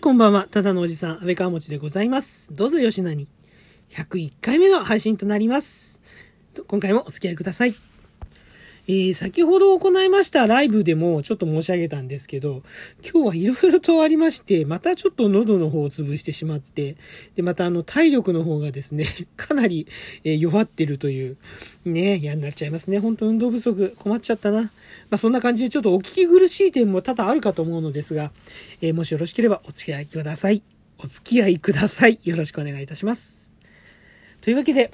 い、こんばんは。ただのおじさん、安倍川持でございます。どうぞよしなに。101回目の配信となります。今回もお付き合いください。えー、先ほど行いましたライブでもちょっと申し上げたんですけど、今日はいろいろとありまして、またちょっと喉の方を潰してしまって、で、またあの体力の方がですね、かなり、え弱ってるという、ね、嫌になっちゃいますね。本当運動不足、困っちゃったな。まあそんな感じでちょっとお聞き苦しい点も多々あるかと思うのですが、えーもしよろしければお付き合いください。お付き合いください。よろしくお願いいたします。というわけで、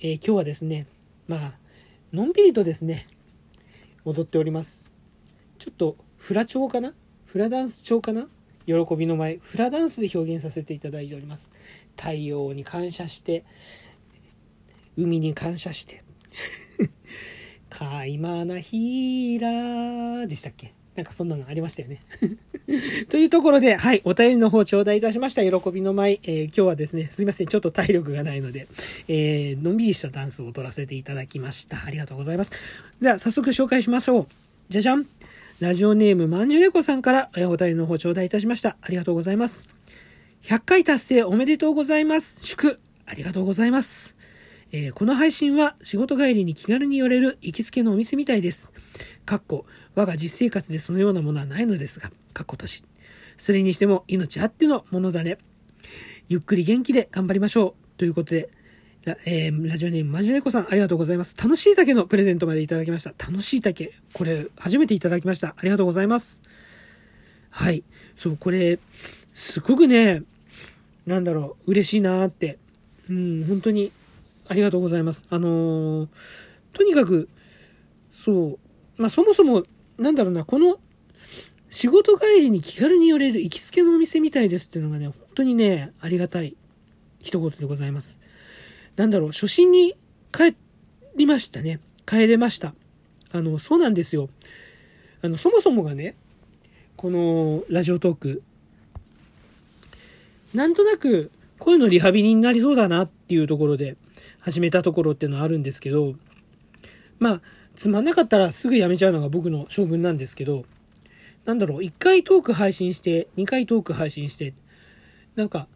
えー今日はですね、まあ、のんびりとですね、踊っております。ちょっと、フラ調かな？フラダンス調かな？喜びの舞、フラダンスで表現させていただいております。太陽に感謝して、海に感謝して、かいまなひらでしたっけ？なんかそんなのありましたよね。というところで、はい、お便りの方頂戴いたしました。喜びの舞。えー今日はですね、すいません、ちょっと体力がないので、えーのんびりしたダンスを踊らせていただきました。ありがとうございます。では、早速紹介しましょう。じゃじゃん。ラジオネームまんじゅうねこさんから、えお便りの方頂戴いたしました。ありがとうございます。100回達成おめでとうございます。祝ありがとうございます。えーこの配信は仕事帰りに気軽に寄れる行きつけのお店みたいです。かっこ、我が実生活でそのようなものはないのですが、かっことし。それにしても命あってのものだね。ゆっくり元気で頑張りましょう。ということで、ラ,、えーラジオネームマジネコさんありがとうございます。楽しい竹のプレゼントまでいただきました。楽しい竹。これ、初めていただきました。ありがとうございます。はい。そう、これ、すごくね、なんだろう、嬉しいなーって。うん、本当に、ありがとうございます。あのーとにかく、そう、まあそもそも、なんだろうな、この、仕事帰りに気軽に寄れる行きつけのお店みたいですっていうのがね、本当にね、ありがたい一言でございます。なんだろう、初心に帰りましたね。帰れました。あの、そうなんですよ。あの、そもそもがね、このラジオトーク、なんとなく声のリハビリになりそうだなっていうところで始めたところっていうのはあるんですけど、まあ、つまんなかったらすぐやめちゃうのが僕の性分なんですけど、なんだろう、1回トーク配信して、2回トーク配信して、なんか、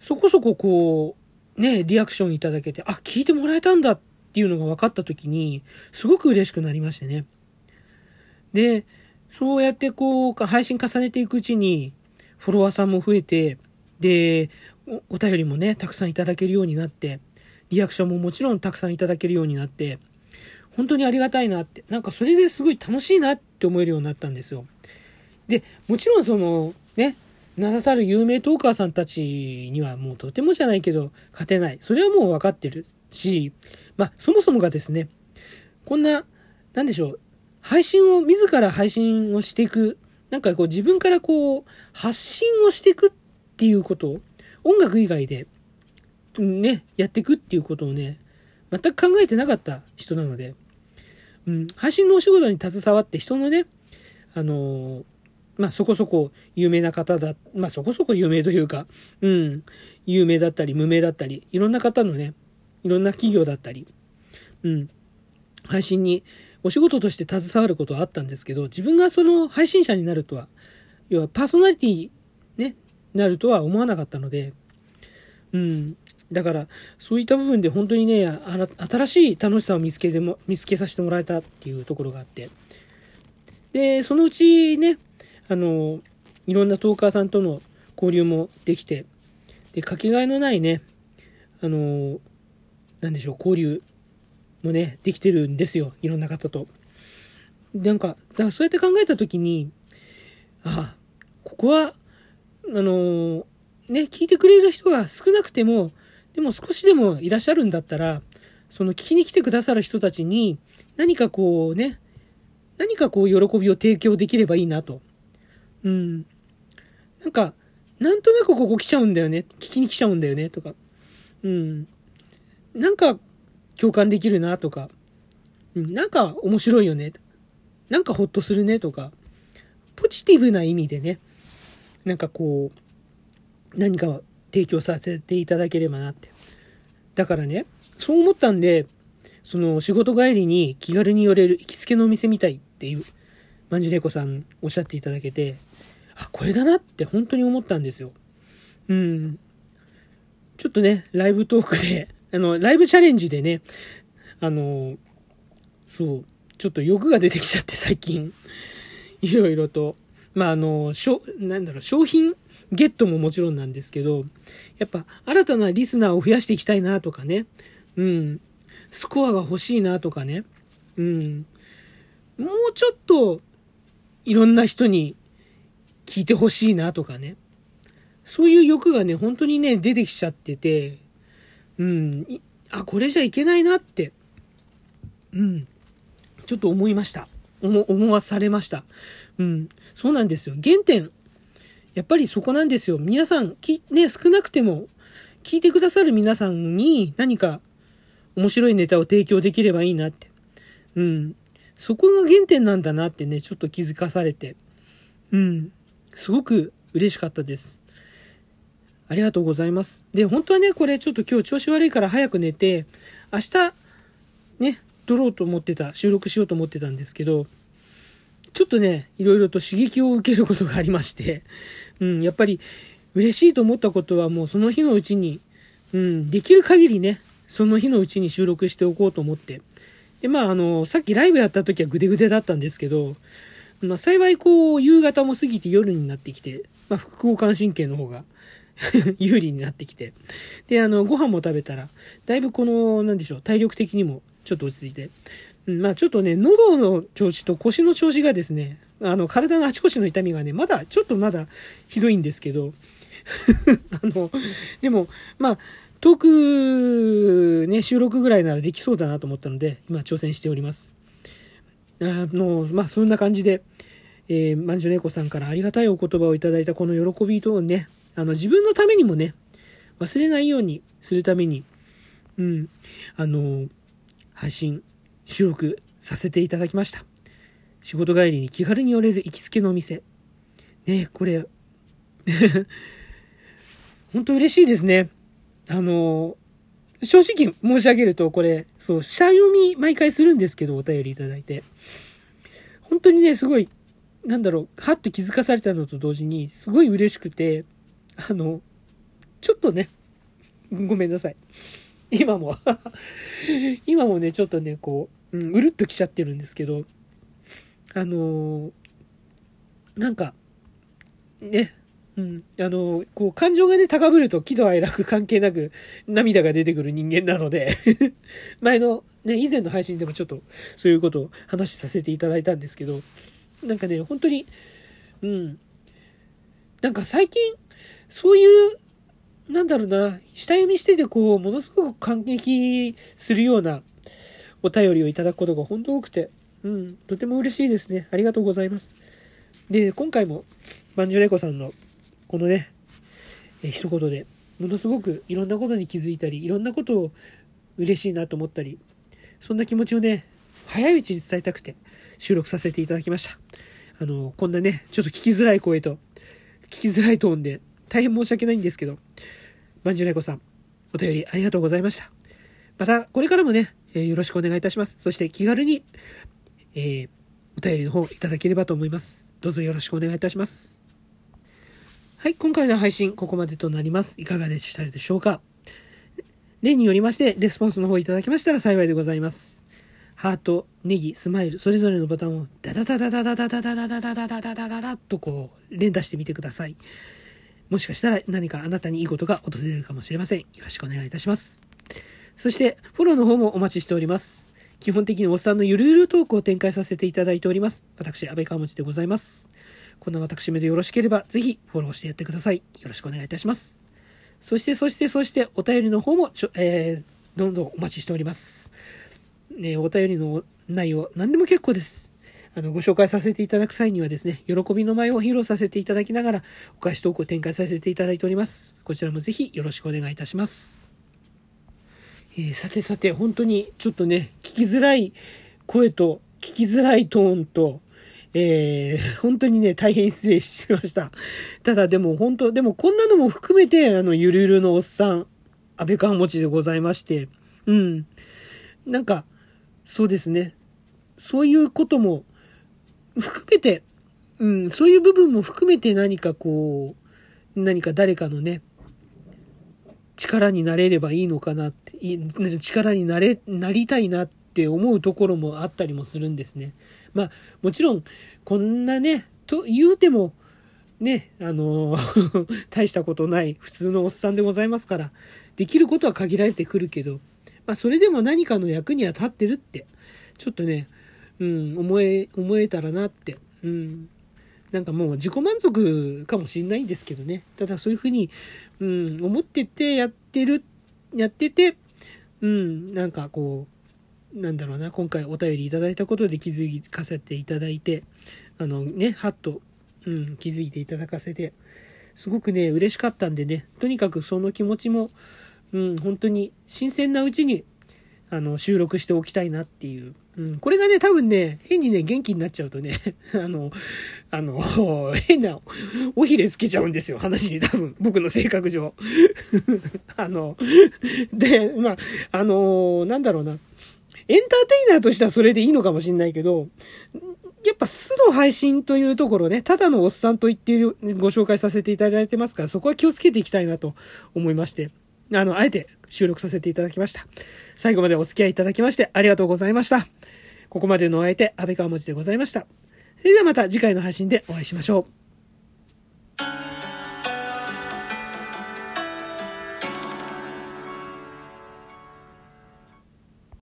そこそここう、ね、リアクションいただけて、あ、聞いてもらえたんだっていうのが分かった時に、すごく嬉しくなりましてね。で、そうやってこう、配信重ねていくうちに、フォロワーさんも増えて、で、おお便りもね、たくさんいただけるようになって、リアクションももちろんたくさんいただけるようになって、本当にありがたいなって、なんかそれですごい楽しいなって思えるようになったんですよ。で、もちろんその、ね、名だたる有名トーカーさんたちにはもうとてもじゃないけど勝てない。それはもう分かってるし、まあそもそもがですね、こんな、なんでしょう、配信を、自ら配信をしていく、なんかこう自分からこう、発信をしていくっていうこと、音楽以外で、ね、やっていくっていうことをね、全く考えてなかった人なので、うん、配信のお仕事に携わって人のね、あのーまあそこそこ有名な方だ、まあそこそこ有名というか、うん、有名だったり無名だったり、いろんな方のね、いろんな企業だったり、うん、配信にお仕事として携わることはあったんですけど、自分がその配信者になるとは、要はパーソナリティね、なるとは思わなかったので、うん。だから、そういった部分で本当にね、新しい楽しさを見つけても、見つけさせてもらえたっていうところがあって。で、そのうちね、あの、いろんなトーカーさんとの交流もできて、で、かけがえのないね、あの、なんでしょう、交流もね、できてるんですよ。いろんな方と。なんか、だからそうやって考えたときに、ああ、ここは、あのね、聞いてくれる人が少なくても、でも少しでもいらっしゃるんだったら、その聞きに来てくださる人たちに、何かこうね、何かこう喜びを提供できればいいなと。うん。なんか、なんとなくここ来ちゃうんだよね。聞きに来ちゃうんだよね。とか。うん。なんか共感できるなとか。うん。なんか面白いよね。なんかほっとするねとか。ポジティブな意味でね。なんかこう、何か提供させていただければなって。だからね、そう思ったんで、その仕事帰りに気軽に寄れる行きつけのお店みたいっていう、まんじゅねこさんおっしゃっていただけて、あ、これだなって本当に思ったんですよ。うん。ちょっとね、ライブトークで、あの、ライブチャレンジでね、あの、そう、ちょっと欲が出てきちゃって最近、いろいろと。まあ、あの、しょ、なんだろう、商品ゲットももちろんなんですけど、やっぱ新たなリスナーを増やしていきたいなとかね、うん、スコアが欲しいなとかね、うん、もうちょっといろんな人に聞いてほしいなとかね、そういう欲がね、本当にね、出てきちゃってて、うん、あ、これじゃいけないなって、うん、ちょっと思いました。思、思わされました。うん、そうなんですよ。原点、やっぱりそこなんですよ。皆さん、き、ね、少なくても、聞いてくださる皆さんに何か面白いネタを提供できればいいなって。うん。そこが原点なんだなってね、ちょっと気づかされて。うん。すごく嬉しかったです。ありがとうございます。で、本当はね、これちょっと今日調子悪いから早く寝て、明日、ね、撮ろうと思ってた、収録しようと思ってたんですけど、ちょっとね、いろいろと刺激を受けることがありまして、うん、やっぱり嬉しいと思ったことはもうその日のうちに、うん、できる限りね、その日のうちに収録しておこうと思って。で、まあ、あの、さっきライブやった時はグデグデだったんですけど、まあ、幸いこう、夕方も過ぎて夜になってきて、まあ、副交感神経の方が 有利になってきて。で、あの、ご飯も食べたら、だいぶこの、なんでしょう、体力的にもちょっと落ち着いて。まあちょっとね、喉の調子と腰の調子がですね、あの、体のあちこちの痛みがね、まだ、ちょっとまだひどいんですけど、あの、でも、まあ、トーク、ね、収録ぐらいならできそうだなと思ったので、今挑戦しております。あの、まあ、そんな感じで、えー、まんじゅ猫さんからありがたいお言葉をいただいたこの喜びとね、あの、自分のためにもね、忘れないようにするために、うん、あの、配信、収録させていただきました。仕事帰りに気軽に寄れる行きつけのお店。ね、これ、本当嬉しいですね。あの、正直申し上げると、これ、そう、下読み毎回するんですけど、お便りいただいて。本当にね、すごい、なんだろう、はっと気づかされたのと同時に、すごい嬉しくて、あの、ちょっとね、ごめんなさい。今も 今もね、ちょっとね、こうう、ん、うるっときちゃってるんですけど、あのー、なんか、ね、うん。あの、こう、感情がね、高ぶると喜怒哀楽関係なく涙が出てくる人間なので 前の、ね、以前の配信でもちょっとそういうことを話させていただいたんですけど、なんかね、本当に、うん。なんか最近、そういう、なんだろうな、下読みしててこう、ものすごく感激するようなお便りをいただくことが本当多くて、うん、とても嬉しいですね。ありがとうございます。で、今回も、バンジュレコさんのこのね、え一言で、ものすごくいろんなことに気づいたり、いろんなことを嬉しいなと思ったり、そんな気持ちをね、早いうちに伝えたくて収録させていただきました。あの、こんなね、ちょっと聞きづらい声と、聞きづらいトーンで、大変申し訳ないんですけど、まんじゅうねこさん、お便りありがとうございました。また、これからもね、えー、よろしくお願いいたします。そして気軽に、えー、お便りの方いただければと思います。どうぞよろしくお願いいたします。はい、今回の配信、ここまでとなります。いかがでしたでしょうか例によりまして、レスポンスの方いただきましたら幸いでございます。ハート、ネギ、スマイル、それぞれのボタンをダダダダダダダダダダダダダダダダダダとこう、連打してみてください。もしかしたら何かあなたにいいことが訪れるかもしれません。よろしくお願いいたします。そして、フォローの方もお待ちしております。基本的におっさんのゆるゆるトークを展開させていただいております。私、安倍川持でございます。こんな私めでよろしければ、ぜひフォローしてやってください。よろしくお願いいたします。そして、そして、そして、お便りの方もちょ、えー、どんどんお待ちしております。ね、お便りの内容、何でも結構です。あの、ご紹介させていただく際にはですね、喜びの舞を披露させていただきながら、お菓子トークを展開させていただいております。こちらもぜひよろしくお願いいたします。えー、さてさて、本当にちょっとね、聞きづらい声と、聞きづらいトーンと、えー、本当にね、大変失礼しました。ただでも本当、でもこんなのも含めて、あの、ゆるゆるのおっさん、安倍川持ちでございまして、うん。なんか、そうですね。そういうことも含めて、うん、そういう部分も含めて何かこう、何か誰かのね、力になれればいいのかなって、力になれ、なりたいなって思うところもあったりもするんですね。まあ、もちろん、こんなね、と言うても、ね、あの、大したことない普通のおっさんでございますから、できることは限られてくるけど、まあ、それでも何かの役には立ってるって、ちょっとね、うん、思え、思えたらなって、うん。なんかもう自己満足かもしんないんですけどね。ただそういうふうに、うん、思っててやってる、やってて、うん、なんかこう、なんだろうな、今回お便りいただいたことで気づかせていただいて、あのね、はっと、うん、気づいていただかせて、すごくね、嬉しかったんでね、とにかくその気持ちも、うん、本当に新鮮なうちに、あの、収録しておきたいなっていう。うん、これがね、多分ね、変にね、元気になっちゃうとね、あの、あの、変な、おひれつけちゃうんですよ、話に多分、僕の性格上。あの、で、まあ、あの、なんだろうな。エンターテイナーとしてはそれでいいのかもしんないけど、やっぱ素の配信というところね、ただのおっさんと言っているご紹介させていただいてますから、そこは気をつけていきたいなと思いまして、あの、あえて収録させていただきました。最後までお付き合いいただきましてありがとうございました。ここまでのお相手、安倍川文字でございました。それではまた次回の配信でお会いしましょう。